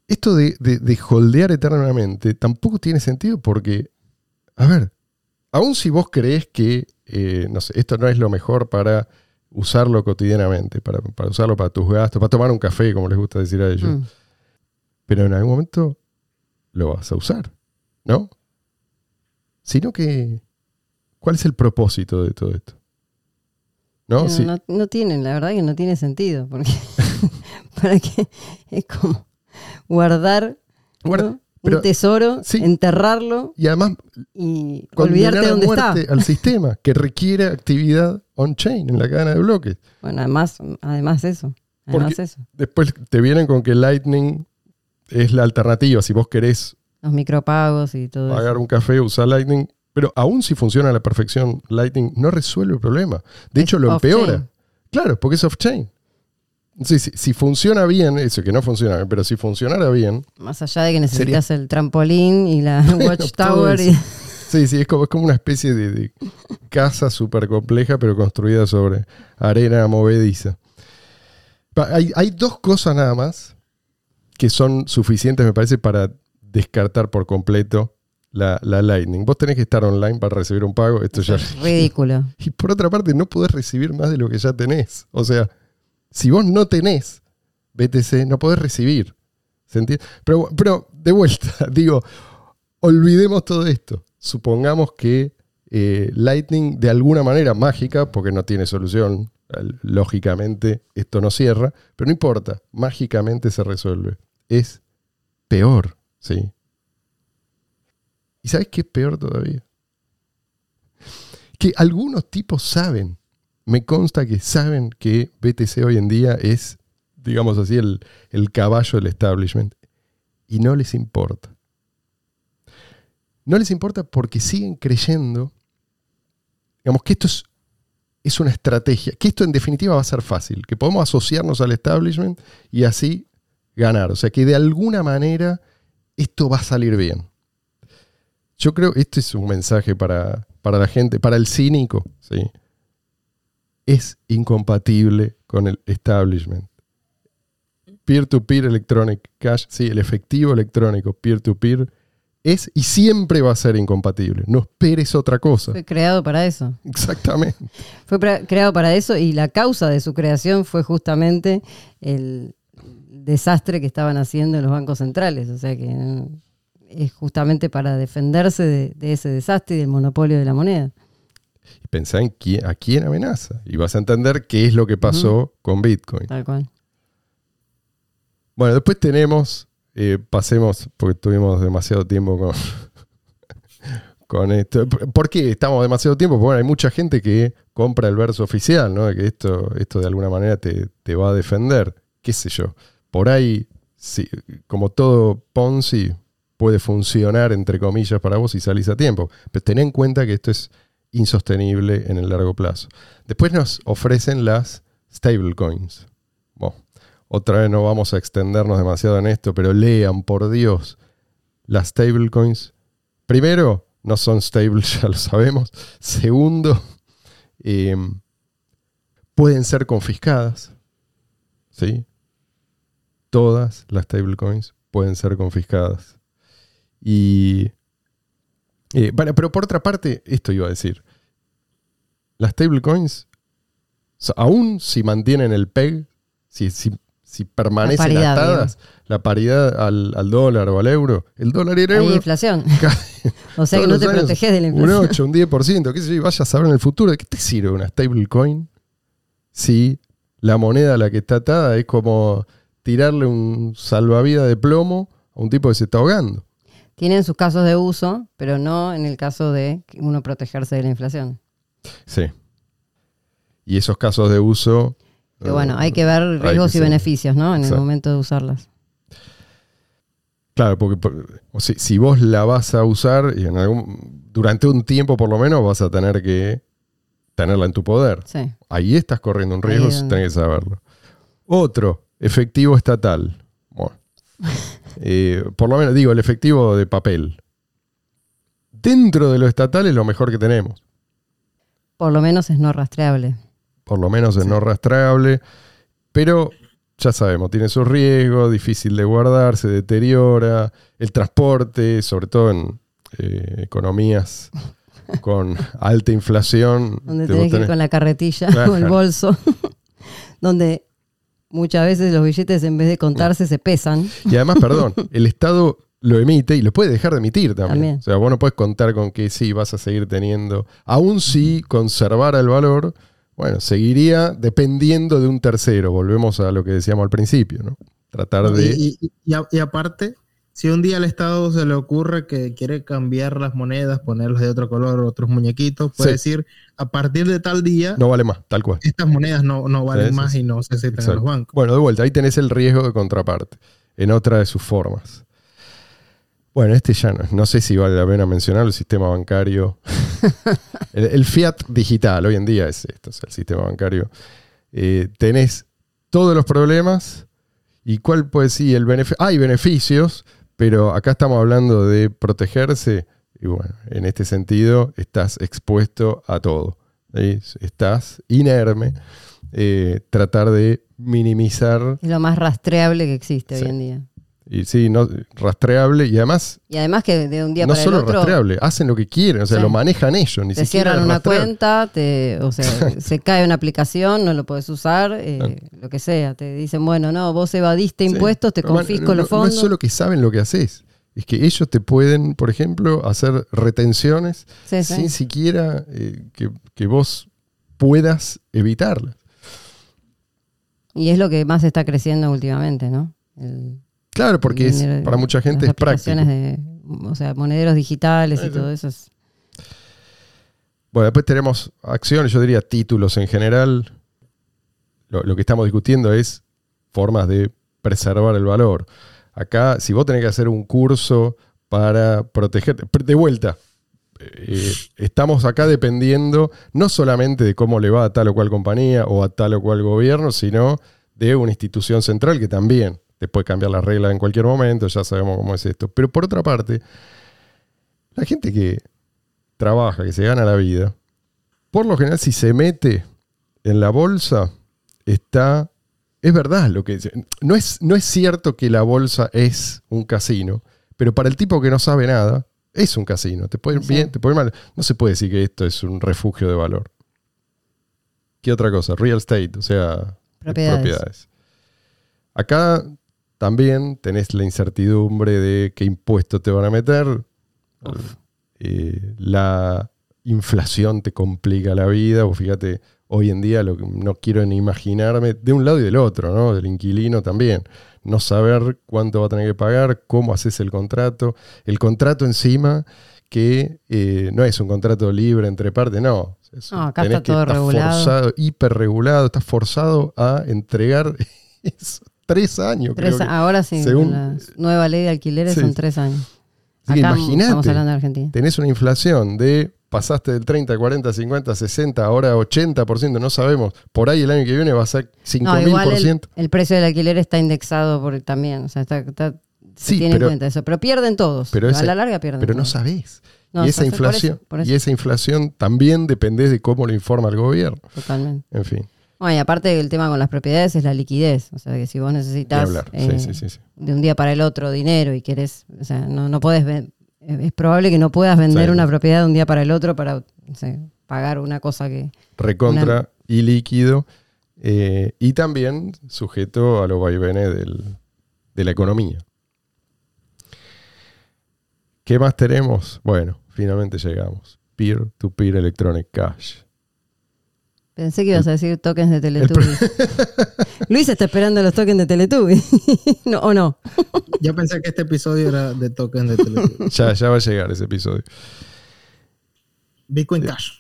esto de, de, de holdear eternamente tampoco tiene sentido porque, a ver, aun si vos creés que, eh, no sé, esto no es lo mejor para usarlo cotidianamente, para, para usarlo para tus gastos, para tomar un café, como les gusta decir a ellos, Mm. pero en algún momento lo vas a usar, ¿no? Sino que, ¿cuál es el propósito de todo esto? ¿No? Sí. no, no tienen, la verdad que no tiene sentido, porque para qué es como guardar Guarda- ¿no? pero- un tesoro, sí. enterrarlo Y además, y olvidarte a dónde muerte está. al sistema que requiere actividad on-chain, en la cadena de bloques. Bueno, además, además eso. Además eso. Después te vienen con que Lightning es la alternativa. Si vos querés Los micropagos y todo pagar eso. un café, usar Lightning. Pero aún si funciona a la perfección, Lightning no resuelve el problema. De Es hecho, lo empeora. Claro, porque es off-chain. Sí, sí, si funciona bien, eso que no funciona bien, pero si funcionara bien, Más allá de que necesitas el trampolín y la watchtower. y-. Sí, sí, es como, es como una especie de, de casa súper compleja, pero construida sobre arena movediza. Hay, hay dos cosas nada más que son suficientes, me parece, para descartar por completo la, la Lightning. Vos tenés que estar online para recibir un pago, esto ya... Ridículo. Y por otra parte, no podés recibir más de lo que ya tenés. O sea, si vos no tenés BTC, no podés recibir. ¿Se entiende? Pero, pero de vuelta, digo, olvidemos todo esto. Supongamos que eh, Lightning, de alguna manera mágica, porque no tiene solución, al- lógicamente esto no cierra, pero no importa, mágicamente se resuelve. Es peor, ¿sí? ¿Y sabes qué es peor todavía? que algunos tipos saben, me consta que saben que BTC hoy en día es, digamos así, el, el caballo del establishment y no les importa. No les importa porque siguen creyendo, digamos que esto es, es una estrategia, que esto en definitiva va a ser fácil, que podemos asociarnos al establishment y así ganar. O sea que de alguna manera esto va a salir bien. Yo creo que este es un mensaje para, para la gente, para el cínico, ¿sí? Es incompatible con el establishment. Peer-to-peer electronic cash, sí, el efectivo electrónico peer-to-peer es y siempre va a ser incompatible. No esperes otra cosa. Fue creado para eso. Exactamente. Fue creado para eso y la causa de su creación fue justamente el desastre que estaban haciendo en los bancos centrales. O sea que mm, es justamente para defenderse de, de ese desastre y del monopolio de la moneda. Y pensá en quién, a quién amenaza. Y vas a entender qué es lo que pasó con Bitcoin. Tal cual. Bueno, después tenemos, eh, pasemos, porque tuvimos demasiado tiempo con, con esto. ¿Por qué estamos demasiado tiempo? Porque bueno, hay mucha gente que compra el verso oficial, ¿no? De que esto, esto de alguna manera te, te va a defender. ¿Qué sé yo? Por ahí, sí, como todo Ponzi, puede funcionar, entre comillas, para vos si salís a tiempo. Pero ten en cuenta que esto es insostenible en el largo plazo. Después nos ofrecen las stablecoins. Bueno, otra vez no vamos a extendernos demasiado en esto, pero lean, por Dios, las stablecoins. Primero, no son stables, ya lo sabemos. Segundo, eh, pueden ser confiscadas. ¿Sí? Todas las stablecoins pueden ser confiscadas. Y. eh, bueno, pero por otra parte, esto iba a decir. Las stablecoins, so- aún si mantienen el PEG, si, si, si permanecen paridad, atadas, la paridad al, al dólar o al euro, el dólar y el Hay euro. inflación. caen O sea que no te proteges de la Un inflación. 8, un 10%, qué sé yo, vaya a saber en el futuro. ¿De qué te sirve una stablecoin si la moneda a la que está atada es como tirarle un salvavidas de plomo a un tipo que se está ahogando? Tienen sus casos de uso, pero no en el caso de que uno protegerse de la inflación. Sí. Y esos casos de uso. Eh, bueno, hay que ver riesgos que y beneficios, ¿no? En el momento de usarlas. Claro, porque por- si vos la vas a usar, y en algún, durante un tiempo por lo menos vas a tener que tenerla en tu poder. Sí. Ahí estás corriendo un riesgo, Ahí es donde- tenés que saberlo. Otro, efectivo estatal. Bueno. Eh, por lo menos, digo, el efectivo de papel. Dentro de lo estatal es lo mejor que tenemos. Por lo menos es no rastreable. Por lo menos es no rastreable. Pero ya sabemos, tiene sus riesgos, difícil de guardar, se deteriora. El transporte, sobre todo en eh, economías con alta inflación. Donde te- tenés que ir con la carretilla o el bolso. donde muchas veces los billetes en vez de contarse se pesan. Y además, perdón, el Estado lo emite y lo puede dejar de emitir también. También. O sea, vos no puedes contar con que sí, vas a seguir teniendo, aún si conservara el valor, bueno, seguiría dependiendo de un tercero. Volvemos a lo que decíamos al principio, ¿no? Tratar de... Y, y- y a- y aparte, si un día al Estado se le ocurre que quiere cambiar las monedas, ponerlas de otro color, otros muñequitos, puede Sí. decir, a partir de tal día, No vale más, tal cual. estas monedas no, no valen Sí, más sí. y no se aceptan en Exacto. los bancos. Bueno, de vuelta, ahí tenés el riesgo de contraparte, en otra de sus formas. Bueno, este ya no, no sé si vale la pena mencionar el sistema bancario. el, el fiat digital hoy en día es esto, sea, el sistema bancario. Eh, tenés todos los problemas. ¿Y cuál puede ser el beneficio? Hay beneficios, pero acá estamos hablando de protegerse. Y bueno, en este sentido estás expuesto a todo. ¿sí? Estás inerme. eh, tratar de minimizar Es lo más rastreable que existe Sí. hoy en día. Y sí, no, rastreable y además Y además que de un día no para solo el otro rastreable, hacen lo que quieren, o sea, Sí. lo manejan ellos, ni te siquiera cierran una cuenta, te, o sea, se cae una aplicación, no lo puedes usar, eh, lo que sea. Te dicen, bueno, no, vos evadiste Sí. impuestos, te Pero, confisco los no- no fondos. es solo que saben lo que haces, es que ellos te pueden, por ejemplo, hacer retenciones sí. sin siquiera eh, que, que vos puedas evitarlas. Y es lo que más está creciendo últimamente, ¿no? El- Claro, porque es, para mucha gente las es práctico. De, o sea, monederos digitales y todo eso. es- Bueno, después tenemos acciones, yo diría títulos en general. Lo, lo que estamos discutiendo es formas de preservar el valor. Acá, si vos tenés que hacer un curso para protegerte, de vuelta, eh, estamos acá dependiendo no solamente de cómo le va a tal o cual compañía o a tal o cual gobierno, sino de una institución central que también te puede cambiar las reglas en cualquier momento, ya sabemos cómo es esto. Pero por otra parte, la gente que trabaja, que se gana la vida, por lo general si se mete en la bolsa, está... Es verdad lo que dice. No es, no es cierto que la bolsa es un casino, pero para el tipo que no sabe nada, es un casino. Te puede ir Sí. bien, te puede ir mal. No se puede decir que esto es un refugio de valor. ¿Qué otra cosa? Real estate, o sea, Propiedades. propiedades. Acá también tenés la incertidumbre de qué impuestos te van a meter. Eh, la inflación te complica la vida. O fíjate, hoy en día lo que no quiero ni imaginarme, de un lado y del otro, ¿no? Del inquilino también. No saber cuánto va a tener que pagar, cómo haces el contrato. El contrato encima, que eh, no es un contrato libre entre partes, no. Es- No, acá tenés está todo regulado. Forzado, hiperregulado, estás forzado a entregar eso, tres años. Tres creo a- que. ahora sí, según- la nueva ley de alquileres Sí. son tres años. Así Acá imagínate. estamos hablando de Argentina. tenés una inflación de pasaste del 30, 40, 50, 60, ahora 80%, no sabemos. Por ahí el año que viene va a ser No, igual el, 5000%. el precio del alquiler está indexado por también, o sea, está, está- se Sí, tiene pero- en cuenta eso. Pero pierden todos. pero a la larga pierden. Pero no sabés. No, y, esa por eso, inflación, por eso. y esa inflación también depende de cómo lo informa el gobierno. Totalmente. En fin, Bueno, y aparte el tema con las propiedades es la liquidez. O sea, que si vos necesitas eh, sí, sí, sí. de un día para el otro dinero y querés, o sea, no, no podés ven- es probable que no puedas vender una propiedad de un día para el otro para pagar una cosa que... Recontra y líquido. eh, y también sujeto a los vaivenes del- de la economía. ¿Qué más tenemos? Bueno, finalmente llegamos. Peer-to-peer electronic cash. Pensé que ibas a decir tokens de Teletubbies. Luis está esperando los tokens de Teletubbies. no, ¿O no? Yo pensé que este episodio era de token de Teletubbies. Ya, ya va a llegar ese episodio. Bitcoin Cash.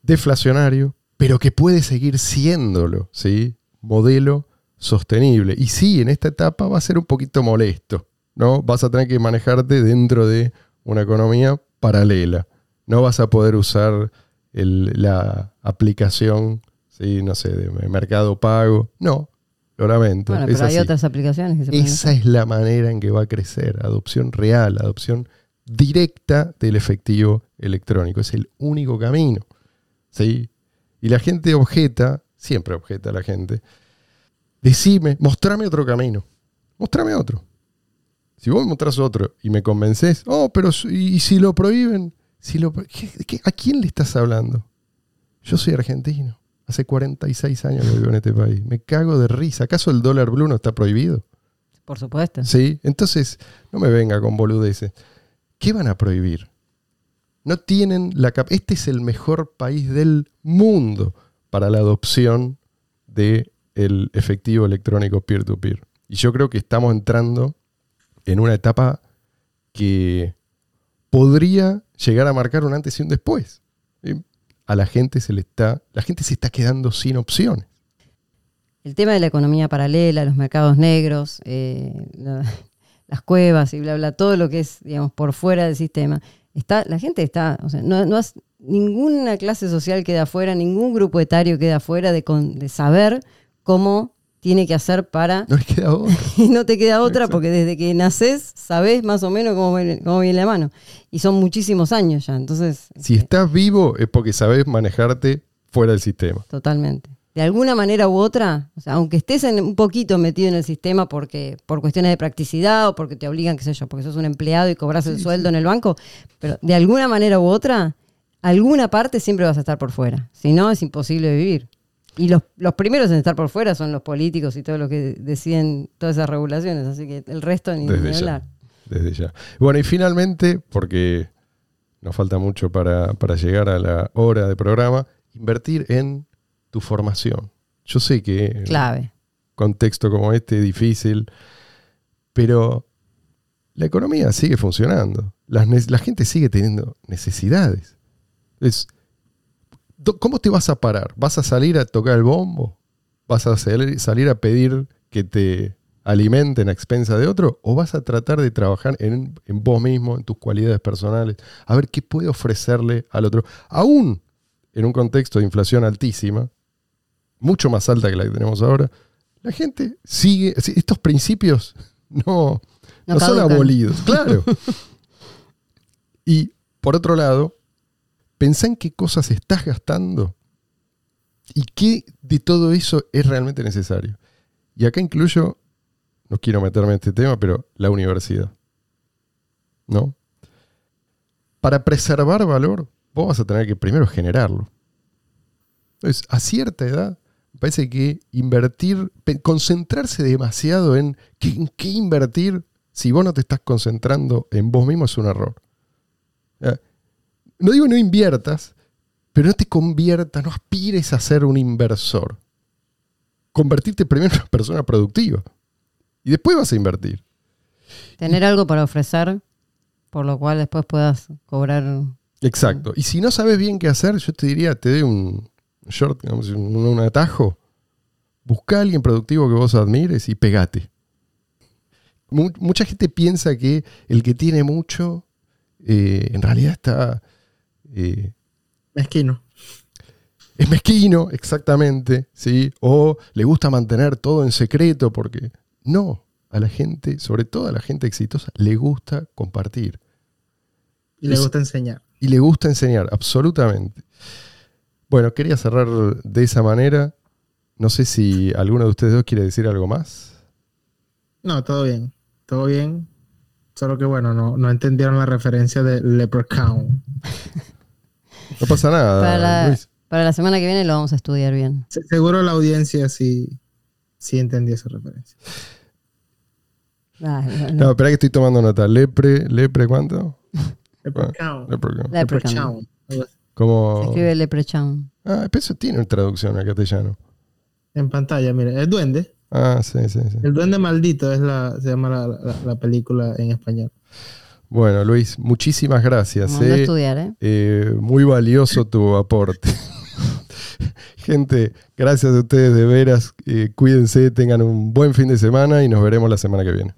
Deflacionario, pero que puede seguir siéndolo, ¿sí? Modelo sostenible. Y sí, en esta etapa va a ser un poquito molesto, ¿no? Vas a tener que manejarte dentro de una economía paralela. No vas a poder usar el- la aplicación, ¿sí? No sé, de mercado pago. No, lo lamento. Bueno, es pero hay así. otras aplicaciones que se pueden Esa es la manera en que va a crecer. Adopción real, adopción directa del efectivo electrónico. Es el único camino. ¿sí? Y la gente objeta, siempre objeta la gente. Decime, mostrame otro camino. Mostrame otro. Si vos me mostrás otro y me convences, oh, pero ¿y si lo prohíben? Si lo, pro- ¿qué- qué- ¿A quién le estás hablando? Yo soy argentino. Hace 46 años que vivo en este país. Me cago de risa. ¿Acaso el dólar blue no está prohibido? Por supuesto. ¿Sí? Entonces, no me venga con boludeces. ¿Qué van a prohibir? No tienen la cap Este es el mejor país del mundo para la adopción del efectivo electrónico peer-to-peer. Y yo creo que estamos entrando en una etapa que podría llegar a marcar un antes y un después. A la gente se le está, la gente se está quedando sin opciones. El tema de la economía paralela, los mercados negros, eh, la- las cuevas y bla, bla, todo lo que es, digamos, por fuera del sistema. Está, la gente está, o sea, no, no has- ninguna clase social queda afuera, ningún grupo etario queda afuera de, con- de saber cómo tiene que hacer para... No queda otra. Y no te queda otra Exacto. porque desde que naces sabes más o menos cómo viene, cómo viene la mano. Y son muchísimos años ya, entonces... Si eh, estás vivo es porque sabes manejarte fuera del sistema. Totalmente. De alguna manera u otra, o sea, aunque estés en- un poquito metido en el sistema porque por cuestiones de practicidad o porque te obligan, qué sé yo, porque sos un empleado y cobras el sueldo en el banco, pero de alguna manera u otra, alguna parte siempre vas a estar por fuera. Si no, es imposible vivir. Y los, los primeros en estar por fuera son los políticos y todos los que deciden todas esas regulaciones, así que el resto ni, ni Desde ya. hablar. Desde ya. Bueno, y finalmente, porque nos falta mucho para, para llegar a la hora de programa, invertir en tu formación. Yo sé que en Clave. un contexto como este es difícil, pero la economía sigue funcionando. Las la gente sigue teniendo necesidades. Es, ¿Cómo te vas a parar? ¿Vas a salir a tocar el bombo? ¿Vas a salir, a pedir que te alimenten a expensa de otro? ¿O vas a tratar de trabajar en, en vos mismo, en tus cualidades personales? A ver qué puede ofrecerle al otro. Aún en un contexto de inflación altísima, mucho más alta que la que tenemos ahora, la gente sigue, estos principios no, No no son abolidos, claro. y por otro lado, pensá en qué cosas estás gastando y qué de todo eso es realmente necesario. Y acá incluyo, no quiero meterme en este tema, pero la universidad. ¿No? Para preservar valor, vos vas a tener que primero generarlo. Entonces, a cierta edad, me parece que invertir, concentrarse demasiado en qué, en qué invertir si vos no te estás concentrando en vos mismo es un error. No digo no inviertas, pero no te conviertas, no aspires a ser un inversor. Convertirte primero en una persona productiva. Y después vas a invertir. Tener algo para ofrecer, por lo cual después puedas cobrar Exacto. Y si no sabes bien qué hacer, yo te diría, te doy un short, digamos, un, un atajo. Busca a alguien productivo que vos admires y pegate. Mu- mucha gente piensa que el que tiene mucho, eh, en realidad está... eh, Mezquino. es mezquino, exactamente, ¿sí? O le gusta mantener todo en secreto porque... No, a la gente, sobre todo a la gente exitosa, le gusta compartir. Y le Es- gusta enseñar. y le gusta enseñar, absolutamente. Bueno, quería cerrar de esa manera. No sé si alguno de ustedes dos quiere decir algo más. No, todo bien. Todo bien. Solo que bueno, no, no entendieron la referencia de Leprechaun. No pasa nada, Para la, Luis. para la semana que viene lo vamos a estudiar bien. Se- Seguro la audiencia sí, sí entendió esa referencia. No, espera que estoy tomando nota. Lepre, lepre, ¿cuánto? Leprechaun. Lepre- Leprechaun. Como... Se escribe Leprechaun. Ah, pero eso tiene una traducción al castellano. En pantalla, mire. El duende. Ah, sí, sí, sí. El duende maldito es la, se llama la, la- la película en español. Bueno, Luis, muchísimas gracias. Eh. estudiar, ¿eh? Eh, muy valioso tu aporte. Gente, gracias a ustedes de veras. Eh, cuídense, tengan un buen fin de semana y nos veremos la semana que viene.